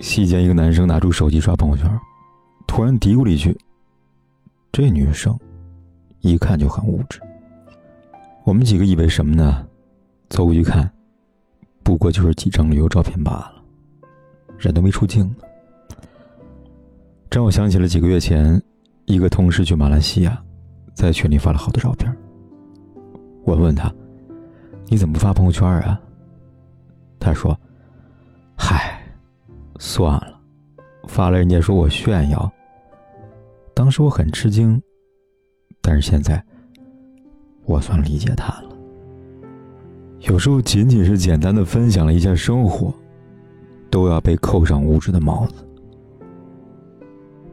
席间，一个男生拿出手机刷朋友圈，突然嘀咕了一句：“这女生一看就很物质。”我们几个以为什么呢？走过去看，不过就是几张旅游照片罢了，人都没出镜呢。让我想起了几个月前，一个同事去马来西亚，在群里发了好多照片。我问他：“你怎么不发朋友圈啊？”他说。算了，发了人家说我炫耀。当时我很吃惊，但是现在我算理解他了。有时候仅仅是简单的分享了一下生活，都要被扣上物质的帽子。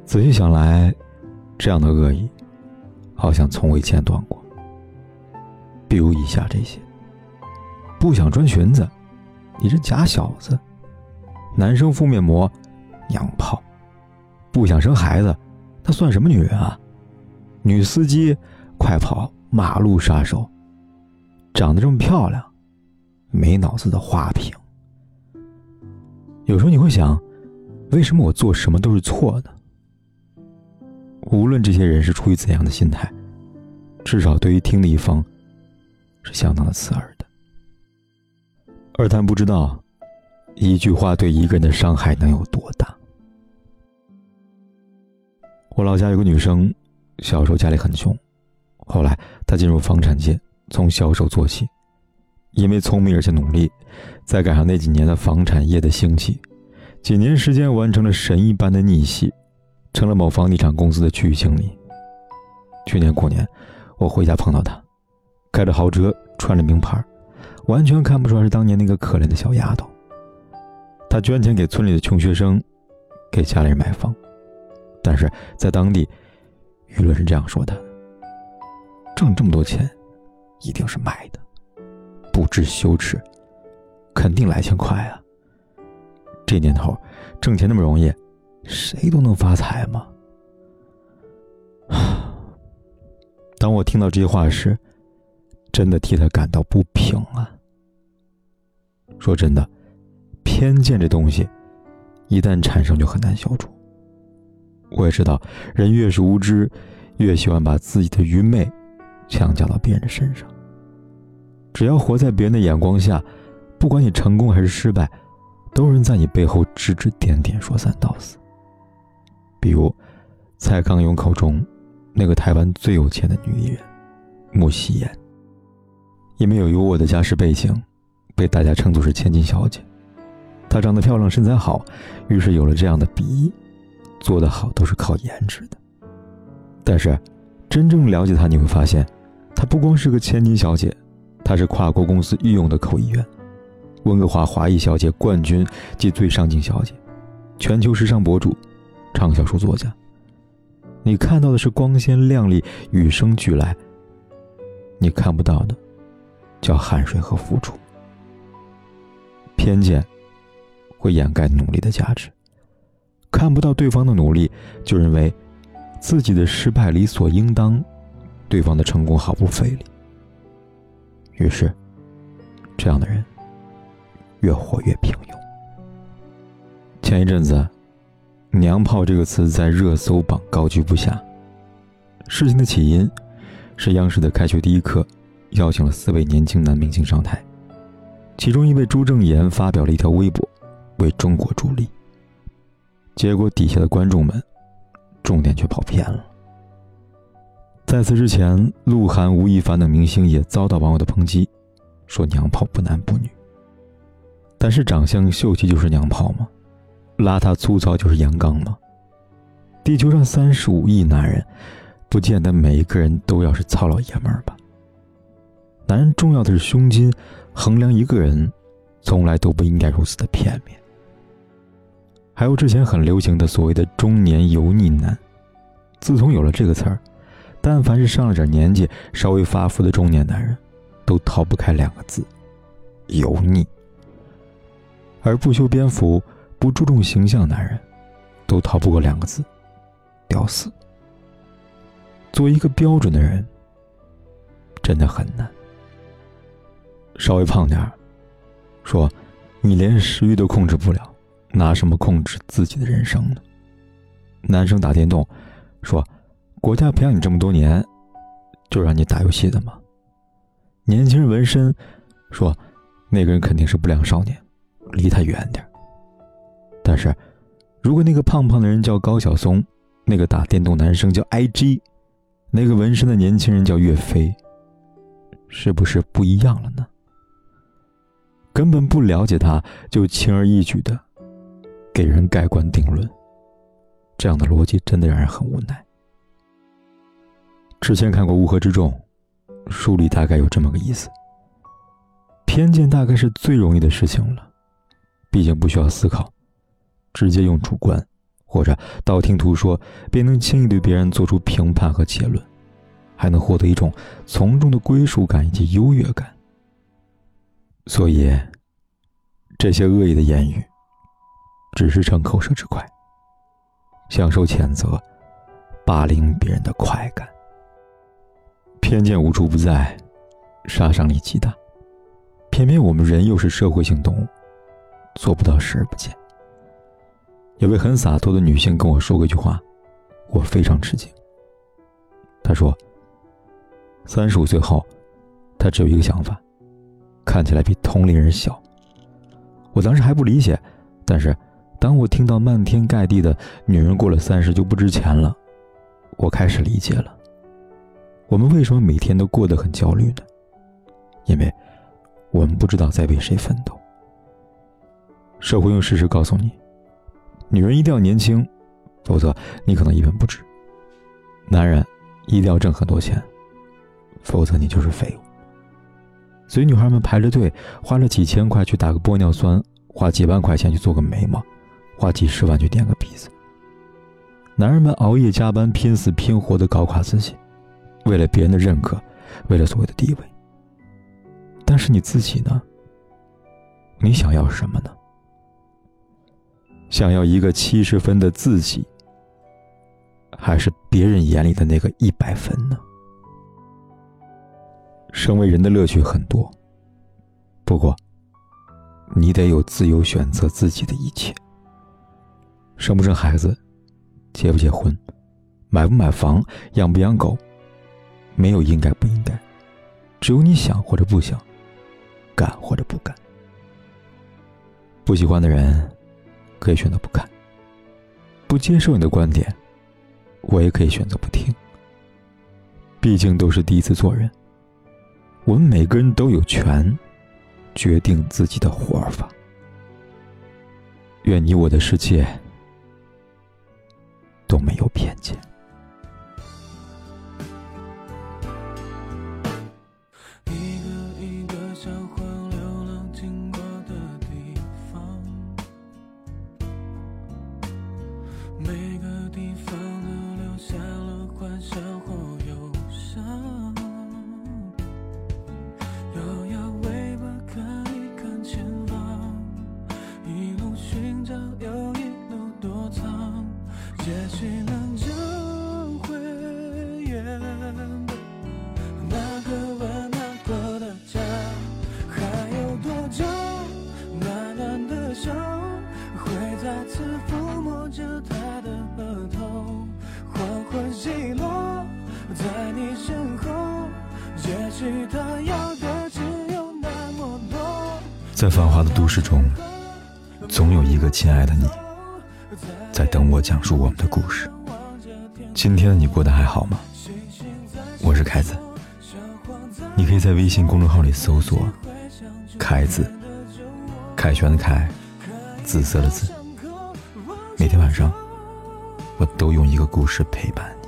仔细想来，这样的恶意好像从未间断过。比如以下这些：不想穿裙子，你这假小子。男生敷面膜，娘炮；不想生孩子，她算什么女人啊？女司机，快跑！马路杀手，长得这么漂亮，没脑子的花瓶。有时候你会想，为什么我做什么都是错的？无论这些人是出于怎样的心态，至少对于听的一方，是相当的刺耳的。而他们不知道。一句话对一个人的伤害能有多大？我老家有个女生，小时候家里很穷，后来她进入房产界，从销售做起，因为聪明而且努力，再赶上那几年的房产业的兴起，几年时间完成了神一般的逆袭，成了某房地产公司的区域经理。去年过年，我回家碰到她，开着豪车，穿着名牌，完全看不出来是当年那个可怜的小丫头。他捐钱给村里的穷学生，给家里人买房，但是在当地，舆论是这样说的：挣这么多钱，一定是卖的，不知羞耻，肯定来钱快啊！这年头，挣钱那么容易，谁都能发财吗？当我听到这些话时，真的替他感到不平啊！说真的。偏见这东西，一旦产生就很难消除。我也知道，人越是无知，越喜欢把自己的愚昧强加到别人的身上。只要活在别人的眼光下，不管你成功还是失败，都有人在你背后指指点点，说三道四。比如，蔡康永口中那个台湾最有钱的女艺人穆希言，因为有优渥的家世背景，被大家称作是千金小姐。她长得漂亮，身材好，于是有了这样的比喻：做得好都是靠颜值的。但是，真正了解她，你会发现，她不光是个千金小姐，她是跨国公司御用的口译员，温哥华华裔小姐冠军及最上镜小姐，全球时尚博主，畅销书作家。你看到的是光鲜亮丽、与生俱来，你看不到的，叫汗水和付出。偏见。会掩盖努力的价值，看不到对方的努力，就认为自己的失败理所应当，对方的成功毫不费力。于是，这样的人越活越平庸。前一阵子，“娘炮”这个词在热搜榜高居不下。事情的起因是央视的《开学第一课》邀请了四位年轻男明星上台，其中一位朱正炎发表了一条微博。为中国助力，结果底下的观众们，重点却跑偏了。在此之前，鹿晗、吴亦凡等明星也遭到网友的抨击，说娘炮不男不女。但是长相秀气就是娘炮吗？邋遢粗糙就是阳刚吗？地球上三十五亿男人，不见得每一个人都要是糙老爷们儿吧？男人重要的是胸襟，衡量一个人，从来都不应该如此的片面。还有之前很流行的所谓的中年油腻男。自从有了这个词儿，但凡是上了点年纪、稍微发福的中年男人，都逃不开两个字：油腻。而不修边幅、不注重形象的男人，都逃不过两个字：屌丝。做一个标准的人，真的很难。稍微胖点儿，说你连食欲都控制不了。拿什么控制自己的人生呢？男生打电动，说：“国家培养你这么多年，就让你打游戏的吗？”年轻人纹身，说：“那个人肯定是不良少年，离他远点。”但是，如果那个胖胖的人叫高晓松，那个打电动男生叫 IG，那个纹身的年轻人叫岳飞，是不是不一样了呢？根本不了解他，就轻而易举的。给人盖棺定论，这样的逻辑真的让人很无奈。之前看过《乌合之众》，书里大概有这么个意思：偏见大概是最容易的事情了，毕竟不需要思考，直接用主观或者道听途说，便能轻易对别人做出评判和结论，还能获得一种从众的归属感以及优越感。所以，这些恶意的言语。只是逞口舌之快，享受谴责、霸凌别人的快感。偏见无处不在，杀伤力极大。偏偏我们人又是社会性动物，做不到视而不见。有位很洒脱的女性跟我说过一句话，我非常吃惊。她说：“三十五岁后，她只有一个想法，看起来比同龄人小。”我当时还不理解，但是。当我听到漫天盖地的女人过了三十就不值钱了，我开始理解了。我们为什么每天都过得很焦虑呢？因为，我们不知道在为谁奋斗。社会用事实告诉你：女人一定要年轻，否则你可能一文不值；男人一定要挣很多钱，否则你就是废物。所以女孩们排着队，花了几千块去打个玻尿酸，花几万块钱去做个眉毛。花几十万去垫个鼻子，男人们熬夜加班，拼死拼活的搞垮自己，为了别人的认可，为了所谓的地位。但是你自己呢？你想要什么呢？想要一个七十分的自己，还是别人眼里的那个一百分呢？身为人的乐趣很多，不过，你得有自由选择自己的一切。生不生孩子，结不结婚，买不买房，养不养狗，没有应该不应该，只有你想或者不想，干或者不干。不喜欢的人，可以选择不看；不接受你的观点，我也可以选择不听。毕竟都是第一次做人，我们每个人都有权决定自己的活法。愿你我的世界。都没有偏见。也许能找回原本那个温暖过的家，还有多久暖暖的手会再次抚摸着他的额头？缓缓西落在你身后，也许他要的只有那么多。在繁华的都市中，总有一个亲爱的你。在等我讲述我们的故事。今天你过得还好吗？我是凯子，你可以在微信公众号里搜索“凯子”，凯旋的凯，紫色的紫。每天晚上，我都用一个故事陪伴你。